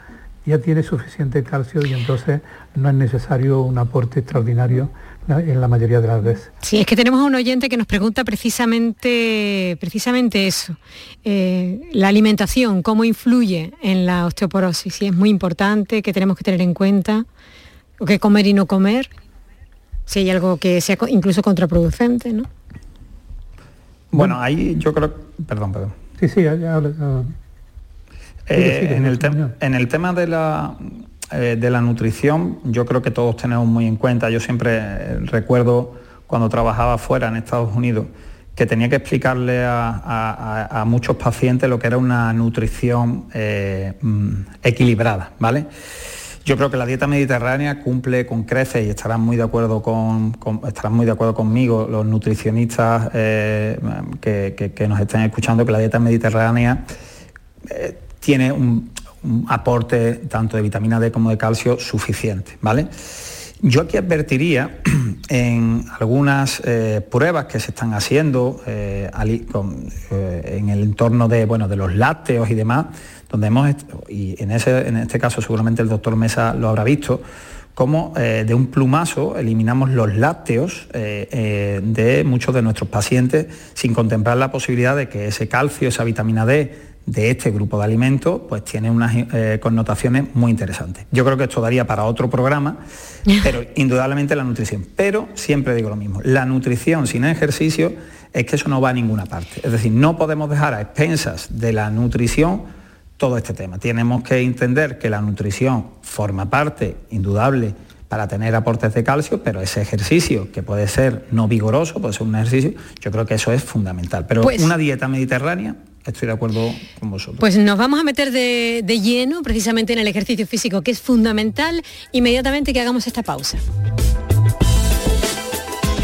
ya tiene suficiente calcio y entonces no es necesario un aporte extraordinario en la mayoría de las veces. Sí, es que tenemos a un oyente que nos pregunta precisamente, precisamente eso, eh, la alimentación, cómo influye en la osteoporosis, y es muy importante, que tenemos que tener en cuenta, o que comer y no comer, si hay algo que sea incluso contraproducente, ¿no? Bueno, ahí yo creo, perdón, perdón. Sí, sí, eh, en, el en el tema de la eh, de la nutrición yo creo que todos tenemos muy en cuenta. Yo siempre eh, recuerdo cuando trabajaba fuera en Estados Unidos que tenía que explicarle a, muchos pacientes lo que era una nutrición eh, mm, equilibrada, ¿vale? Yo creo que la dieta mediterránea cumple con creces y estarán muy de acuerdo con, estarán muy de acuerdo conmigo los nutricionistas que, nos estén escuchando que la dieta mediterránea tiene un, aporte tanto de vitamina D como de calcio suficiente, ¿vale? Yo aquí advertiría en algunas eh, pruebas que se están haciendo eh, eh, en el entorno de, bueno, de los lácteos y demás, donde hemos, y en, ese, en este caso seguramente el doctor Mesa lo habrá visto, cómo de un plumazo eliminamos los lácteos de muchos de nuestros pacientes sin contemplar la posibilidad de que ese calcio, esa vitamina D, de este grupo de alimentos, pues tiene unas eh, connotaciones muy interesantes. Yo creo que esto daría para otro programa, pero indudablemente la nutrición. Pero siempre digo lo mismo, la nutrición sin ejercicio es que eso no va a ninguna parte. Es decir, no podemos dejar a expensas de la nutrición todo este tema. Tenemos que entender que la nutrición forma parte indudable para tener aportes de calcio, pero ese ejercicio, que puede ser no vigoroso, puede ser un ejercicio, yo creo que eso es fundamental. Pero pues una dieta mediterránea estoy de acuerdo con vosotros. Pues nos vamos a meter de, lleno precisamente en el ejercicio físico, que es fundamental, inmediatamente que hagamos esta pausa.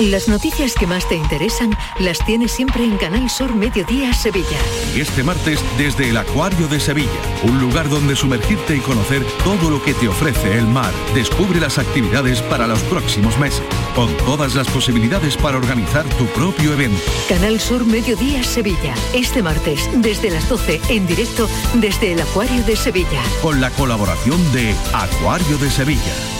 Las noticias que más te interesan las tienes siempre en Canal Sur Mediodía Sevilla. Y este martes desde el Acuario de Sevilla, un lugar donde sumergirte y conocer todo lo que te ofrece el mar. Descubre las actividades para los próximos meses, con todas las posibilidades para organizar tu propio evento. Canal Sur Mediodía Sevilla. Este martes desde las 12 en directo desde el Acuario de Sevilla. Con la colaboración de Acuario de Sevilla.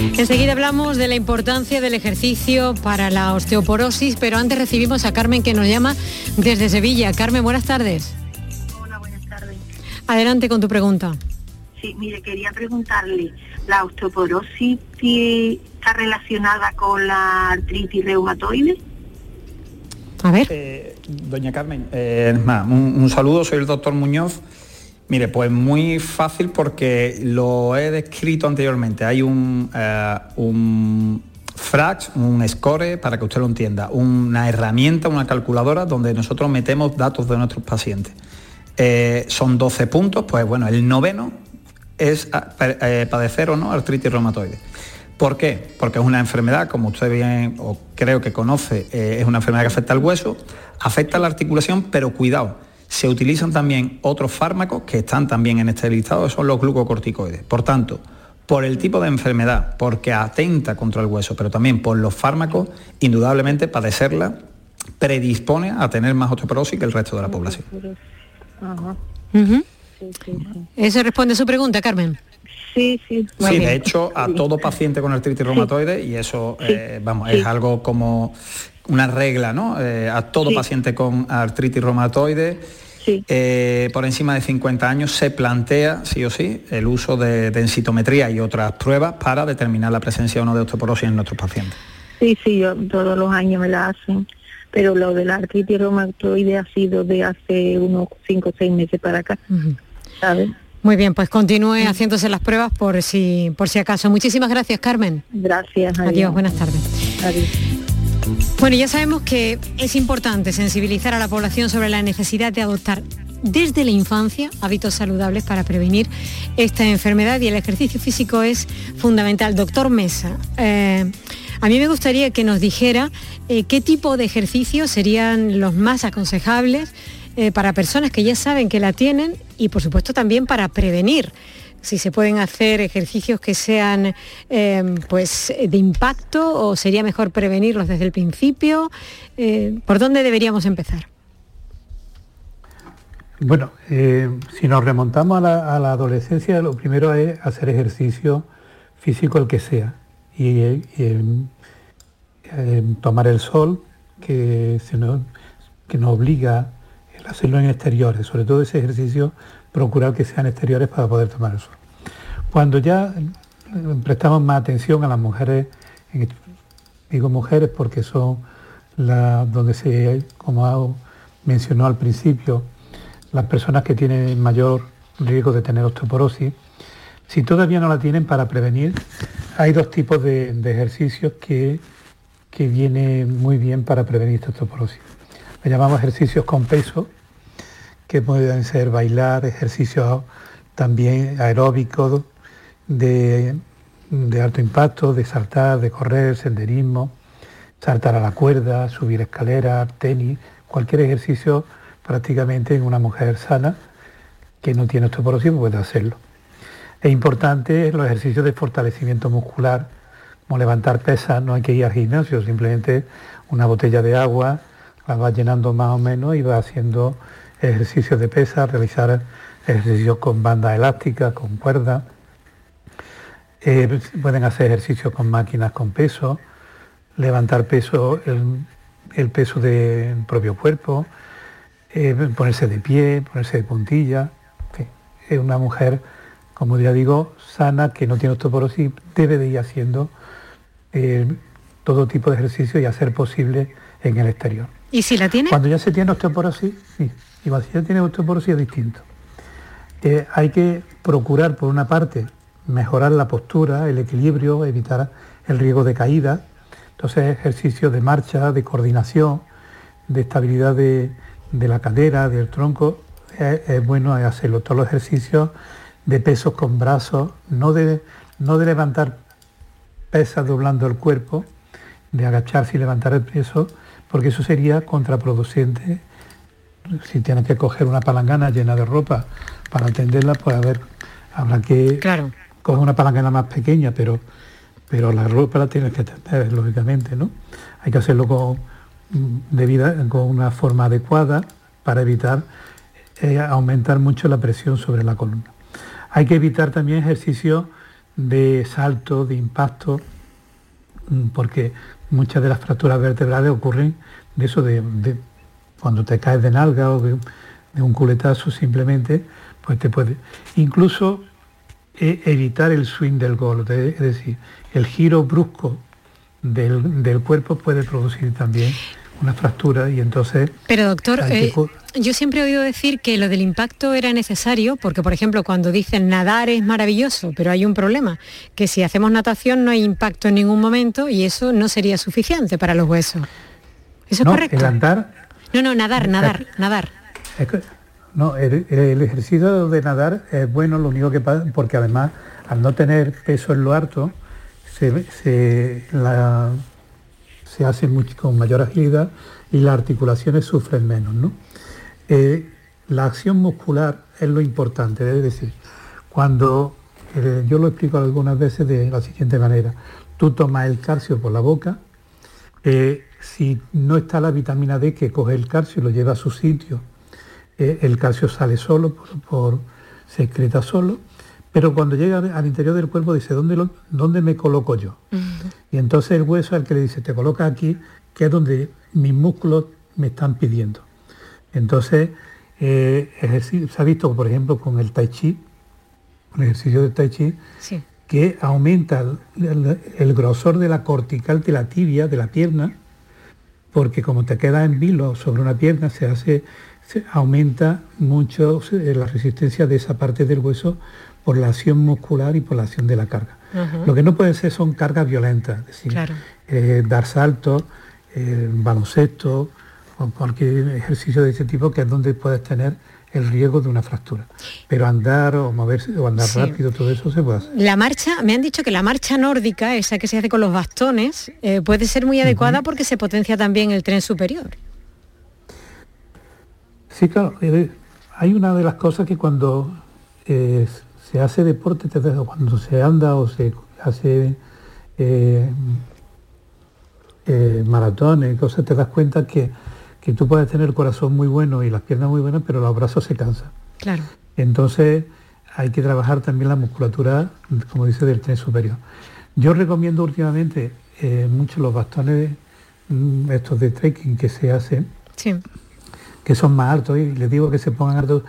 Enseguida hablamos de la importancia del ejercicio para la osteoporosis, pero antes recibimos a Carmen que nos llama desde Sevilla. Carmen, buenas tardes. Hola, buenas tardes. Adelante con tu pregunta. Sí, mire, quería preguntarle, ¿la osteoporosis está relacionada con la artritis reumatoide? A ver. Eh, doña Carmen, eh, un, un saludo, soy el doctor Muñoz. Mire, pues muy fácil porque lo he descrito anteriormente. Hay un, eh, un frax, un score, para que usted lo entienda, una herramienta, una calculadora donde nosotros metemos datos de nuestros pacientes. Eh, son 12 puntos, pues bueno, el noveno es eh, padecer o no artritis reumatoide. ¿Por qué? Porque es una enfermedad, como usted bien o creo que conoce, es una enfermedad que afecta al hueso, afecta a la articulación, pero cuidado, se utilizan también otros fármacos que están también en este listado, son los glucocorticoides. Por tanto, por el tipo de enfermedad, porque atenta contra el hueso, pero también por los fármacos, indudablemente padecerla predispone a tener más osteoporosis que el resto de la población. ¿Eso responde a su pregunta, Carmen? Sí, sí. Sí, de hecho, a todo paciente con artritis reumatoide, y eso, eh, vamos, es algo como una regla, ¿no? Eh, a todo paciente con artritis reumatoide, eh, por encima de 50 años se plantea, sí o sí, el uso de densitometría y otras pruebas para determinar la presencia o no de osteoporosis en nuestros pacientes. Sí, sí, yo, todos los años me la hacen, pero lo de la artritis reumatoide ha sido de hace unos 5 o 6 meses para acá, ¿sabes? Muy bien, pues continúe haciéndose las pruebas por si, por si acaso. Muchísimas gracias, Carmen. Gracias. Adiós, buenas tardes. Adiós. Bueno, ya sabemos que es importante sensibilizar a la población sobre la necesidad de adoptar desde la infancia hábitos saludables para prevenir esta enfermedad y el ejercicio físico es fundamental. Doctor Mesa, eh, a mí me gustaría que nos dijera eh, qué tipo de ejercicios serían los más aconsejables eh, para personas que ya saben que la tienen y por supuesto también para prevenir si se pueden hacer ejercicios que sean eh, pues de impacto o sería mejor prevenirlos desde el principio. Eh, ¿Por dónde deberíamos empezar? Bueno, eh, si nos remontamos a la, adolescencia, lo primero es hacer ejercicio físico el que sea y, tomar el sol que, nos, obliga el hacerlo en exteriores, sobre todo ese ejercicio procurar que sean exteriores para poder tomar el sol. Cuando ya prestamos más atención a las mujeres, digo mujeres porque son las donde se, como mencionó al principio, las personas que tienen mayor riesgo de tener osteoporosis, si todavía no la tienen para prevenir, hay dos tipos de, ejercicios que, que vienen muy bien para prevenir esta osteoporosis. Le llamamos ejercicios con peso, que pueden ser bailar, ejercicios también aeróbicos, de, alto impacto, de saltar, de correr, senderismo, saltar a la cuerda, subir escaleras, tenis, cualquier ejercicio prácticamente en una mujer sana que no tiene osteoporosis puede hacerlo. Es importante los ejercicios de fortalecimiento muscular, como levantar pesas, no hay que ir al gimnasio, simplemente una botella de agua, la va llenando más o menos y va haciendo ejercicios de pesas, realizar ejercicios con banda elástica, con cuerda. Eh, pueden hacer ejercicios con máquinas con peso, levantar peso, el, peso del propio cuerpo, eh, ponerse de pie, ponerse de puntilla. Es una mujer como ya digo, sana, que no tiene osteoporosis, debe de ir haciendo eh, todo tipo de ejercicio y hacer posible en el exterior. ¿Y si la tiene? Cuando ya se tiene osteoporosis, sí. Y ya tiene osteoporosis distinto. Eh, hay que procurar, por una parte, mejorar la postura, el equilibrio, evitar el riesgo de caída. Entonces, ejercicios de marcha, de coordinación, de estabilidad de, la cadera, del tronco, es, es bueno hacerlo. Todos los ejercicios de pesos con brazos, no de, no de levantar pesas doblando el cuerpo, de agacharse y levantar el peso, porque eso sería contraproducente. Si tienes que coger una palangana llena de ropa para atenderla, pues a ver, habrá que coger una palangana más pequeña, pero, pero la ropa la tienes que atender, lógicamente, ¿no? Hay que hacerlo con, debida, con una forma adecuada para evitar eh, aumentar mucho la presión sobre la columna. Hay que evitar también ejercicios de salto, de impacto, mm, porque muchas de las fracturas vertebrales ocurren de eso, de, cuando te caes de nalga o de, un culetazo simplemente, pues te puede... Incluso e, evitar el swing del gol, es decir, el giro brusco del, del cuerpo puede producir también una fractura y entonces... Pero doctor, eh, yo siempre he oído decir que lo del impacto era necesario porque, por ejemplo, cuando dicen nadar es maravilloso, pero hay un problema, que si hacemos natación no hay impacto en ningún momento y eso no sería suficiente para los huesos. ¿Eso es correcto? El andar... No, no, nadar, nadar, nadar. no, el, ejercicio de nadar es bueno, lo único que pasa, porque además al no tener peso en lo harto, se, la, se hace con mayor agilidad y las articulaciones sufren menos. ¿no? Eh, la acción muscular es lo importante, es decir, cuando eh, yo lo explico algunas veces de la siguiente manera, tú tomas el calcio por la boca, eh, si no está la vitamina D que coge el calcio y lo lleva a su sitio, el calcio sale solo, por, se excreta solo, pero cuando llega al interior del cuerpo dice, ¿dónde, dónde me coloco yo? Y entonces el hueso es el que le dice, te coloca aquí, que es donde mis músculos me están pidiendo. Entonces, eh, se ha visto, por ejemplo, con el tai chi, el ejercicio de tai chi, que aumenta el, grosor de la cortical de la tibia, de la pierna, porque como te queda en vilo sobre una pierna, se hace, se aumenta mucho la resistencia de esa parte del hueso por la acción muscular y por la acción de la carga. Lo que no puede ser son cargas violentas, es decir, eh, dar saltos, eh, baloncesto o cualquier ejercicio de ese tipo que es donde puedes tener el riesgo de una fractura. Pero andar o moverse o andar rápido, todo eso se puede hacer. La marcha, me han dicho que la marcha nórdica, esa que se hace con los bastones, eh, puede ser muy adecuada porque se potencia también el tren superior. Sí, claro. Hay una de las cosas que cuando se hace deporte, cuando se anda o se hace eh, eh, maratones, cosas, te das cuenta que, que, tú puedes tener el corazón muy bueno y las piernas muy buenas, pero los brazos se cansan. Claro. Entonces hay que trabajar también la musculatura, como dice, del tren superior. Yo recomiendo últimamente eh, mucho los bastones mm, estos de trekking que se hacen, que son más altos, y les digo que se pongan altos.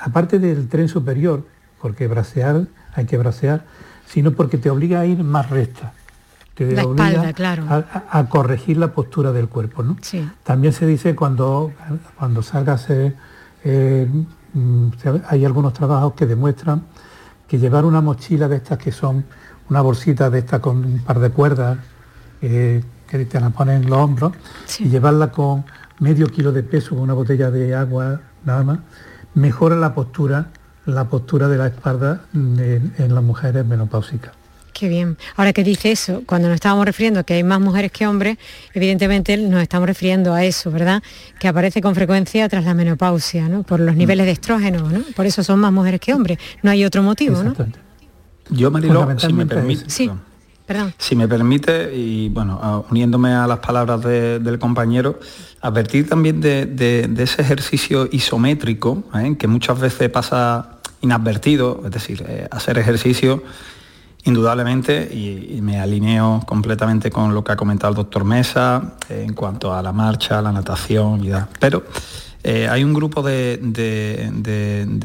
Aparte del tren superior, porque bracear, hay que bracear, sino porque te obliga a ir más recta. Te obliga a, corregir la postura del cuerpo. ¿no? También se dice cuando, cuando salgas, eh, mm, hay algunos trabajos que demuestran que llevar una mochila de estas que son una bolsita de esta con un par de cuerdas eh, que te la ponen en los hombros y llevarla con medio kilo de peso con una botella de agua nada más, mejora la postura, la postura de la espalda en, en las mujeres menopáusicas. Qué bien. Ahora que dice eso, cuando nos estábamos refiriendo a que hay más mujeres que hombres, evidentemente nos estamos refiriendo a eso, ¿verdad? Que aparece con frecuencia tras la menopausia, ¿no? Por los niveles de estrógeno, ¿no? Por eso son más mujeres que hombres. No hay otro motivo, ¿no? Yo, Mariló, si me permite... Sí. Perdón. Si me permite, y bueno, uniéndome a las palabras del compañero, advertir también de, ese ejercicio isométrico, ¿eh? que muchas veces pasa inadvertido, es decir, eh, hacer ejercicio indudablemente, y, me alineo completamente con lo que ha comentado el doctor Mesa eh, en cuanto a la marcha, la natación y tal. Pero eh, hay un grupo de,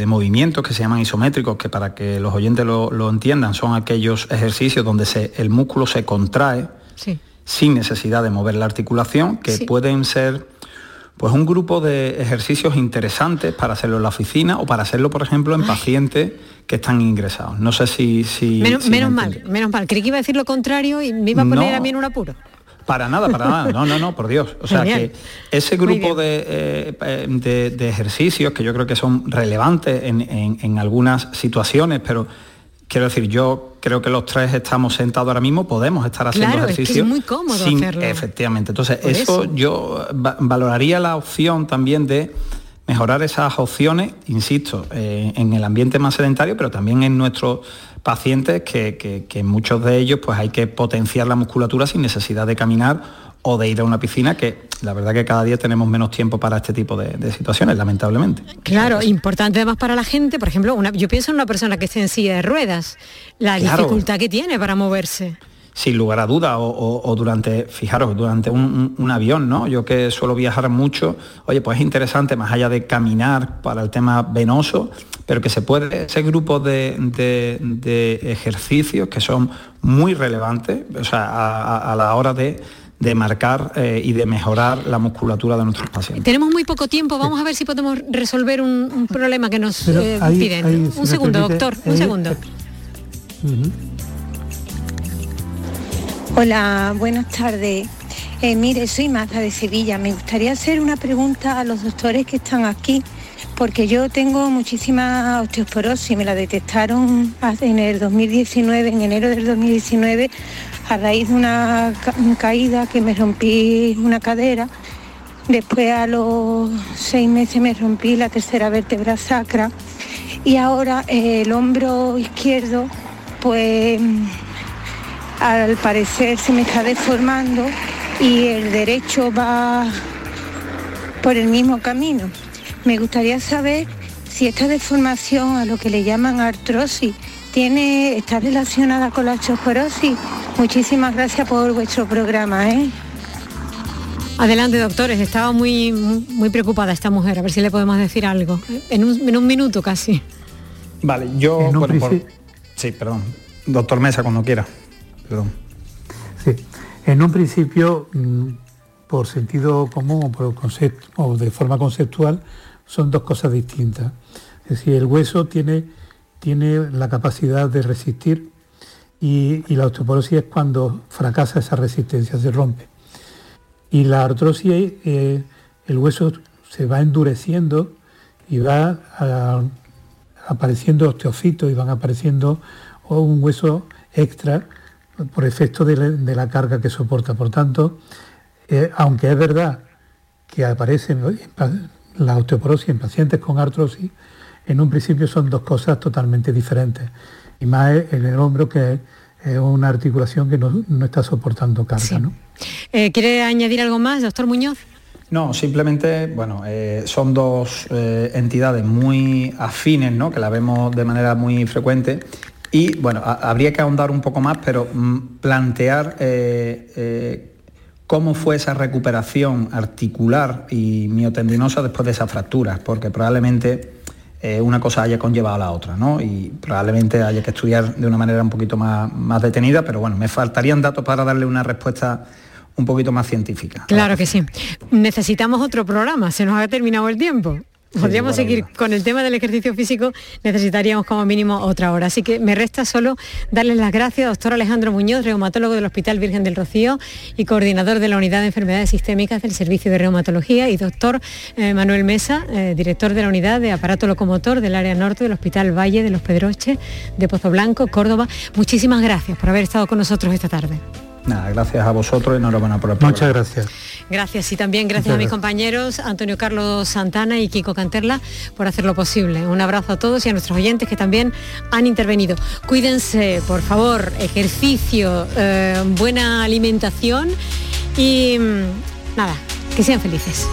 movimientos que se llaman isométricos, que para que los oyentes lo, entiendan, son aquellos ejercicios donde el músculo se contrae sin necesidad de mover la articulación, que pueden ser pues un grupo de ejercicios interesantes para hacerlo en la oficina o para hacerlo, por ejemplo, en pacientes que están ingresados. No sé si... si menos, mal, menos mal. Creí que iba a decir lo contrario y me iba a poner a mí en un apuro. Para nada, para nada. No, no, no, por Dios. O sea que ese grupo eh, de, de, ejercicios que yo creo que son relevantes en, algunas situaciones, pero quiero decir, yo creo que los tres estamos sentados ahora mismo, podemos estar haciendo ejercicios. Es, muy cómodo hacerlo. Efectivamente. Entonces, eso, yo valoraría la opción también de mejorar esas opciones, insisto, eh, en el ambiente más sedentario, pero también en nuestros pacientes que, que, muchos de ellos pues hay que potenciar la musculatura sin necesidad de caminar o de ir a una piscina, que la verdad que cada día tenemos menos tiempo para este tipo de, situaciones, lamentablemente. Claro, importante además para la gente, por ejemplo, una, yo pienso en una persona que esté en silla de ruedas, la dificultad que tiene para moverse sin lugar a duda, o, durante, fijaros, durante un, avión, ¿no? Yo que suelo viajar mucho, oye, pues es interesante, más allá de caminar para el tema venoso, pero que se puede, ese grupo de, ejercicios que son muy relevantes, o sea, a, la hora de, marcar eh, y de mejorar la musculatura de nuestros pacientes. Tenemos muy poco tiempo, vamos a ver si podemos resolver un, problema que nos eh, piden. un segundo, doctor, un segundo. Hola, buenas tardes. Eh, mire, soy Mazda de Sevilla. Me gustaría hacer una pregunta a los doctores que están aquí, porque yo tengo muchísima osteoporosis. Me la detectaron en el 2019, en enero del 2019, a raíz de una caída que me rompí una cadera. Después a los seis meses me rompí la tercera vértebra sacra y ahora eh, el hombro izquierdo, pues al parecer se me está deformando y el derecho va por el mismo camino. Me gustaría saber si esta deformación, a lo que le llaman artrosis, tiene, está relacionada con la osteoporosis. Muchísimas gracias por vuestro programa. ¿eh? Adelante, doctores. Estaba muy, muy preocupada esta mujer. A ver si le podemos decir algo. En un, minuto casi. Vale, yo... Sí, perdón. Doctor Mesa, cuando quiera. Sí, en un principio, mm, por sentido común o, por concepto, o de forma conceptual, son dos cosas distintas. Es decir, el hueso tiene, tiene la capacidad de resistir y, la osteoporosis es cuando fracasa esa resistencia, se rompe. Y la artrosis, eh, el hueso se va endureciendo y va apareciendo osteofitos y van apareciendo un hueso extra por efecto de la, carga que soporta. Por tanto, eh, aunque es verdad que aparece la osteoporosis en pacientes con artrosis, en un principio son dos cosas totalmente diferentes. Y más en el hombro que es una articulación que no, está soportando carga. ¿no? Eh, ¿Quiere añadir algo más, doctor Muñoz? No, simplemente, bueno, eh, son dos entidades muy afines, ¿no? que la vemos de manera muy frecuente y bueno, habría que ahondar un poco más, pero mm, plantear eh, eh, cómo fue esa recuperación articular y miotendinosa después de esas fracturas, porque probablemente eh, una cosa haya conllevado a la otra, ¿no? Y probablemente haya que estudiar de una manera un poquito más, más detenida, pero bueno, me faltarían datos para darle una respuesta un poquito más científica. Claro que sí. Necesitamos otro programa, se nos ha terminado el tiempo. Podríamos seguir con el tema del ejercicio físico, necesitaríamos como mínimo otra hora. Así que me resta solo darles las gracias, doctor Alejandro Muñoz, reumatólogo del Hospital Virgen del Rocío y coordinador de la Unidad de Enfermedades Sistémicas del Servicio de Reumatología, y doctor eh, Manuel Mesa, eh, director de la Unidad de Aparato Locomotor del área norte del Hospital Valle de los Pedroches de Pozo Blanco, Córdoba. Muchísimas gracias por haber estado con nosotros esta tarde. Nada, gracias a vosotros y enhorabuena por el programa. Muchas gracias. Gracias y también gracias a mis compañeros Antonio Carlos Santana y Kiko Canterla por hacerlo posible. Un abrazo a todos y a nuestros oyentes que también han intervenido. Cuídense, por favor, ejercicio, eh, buena alimentación y mm, nada, que sean felices.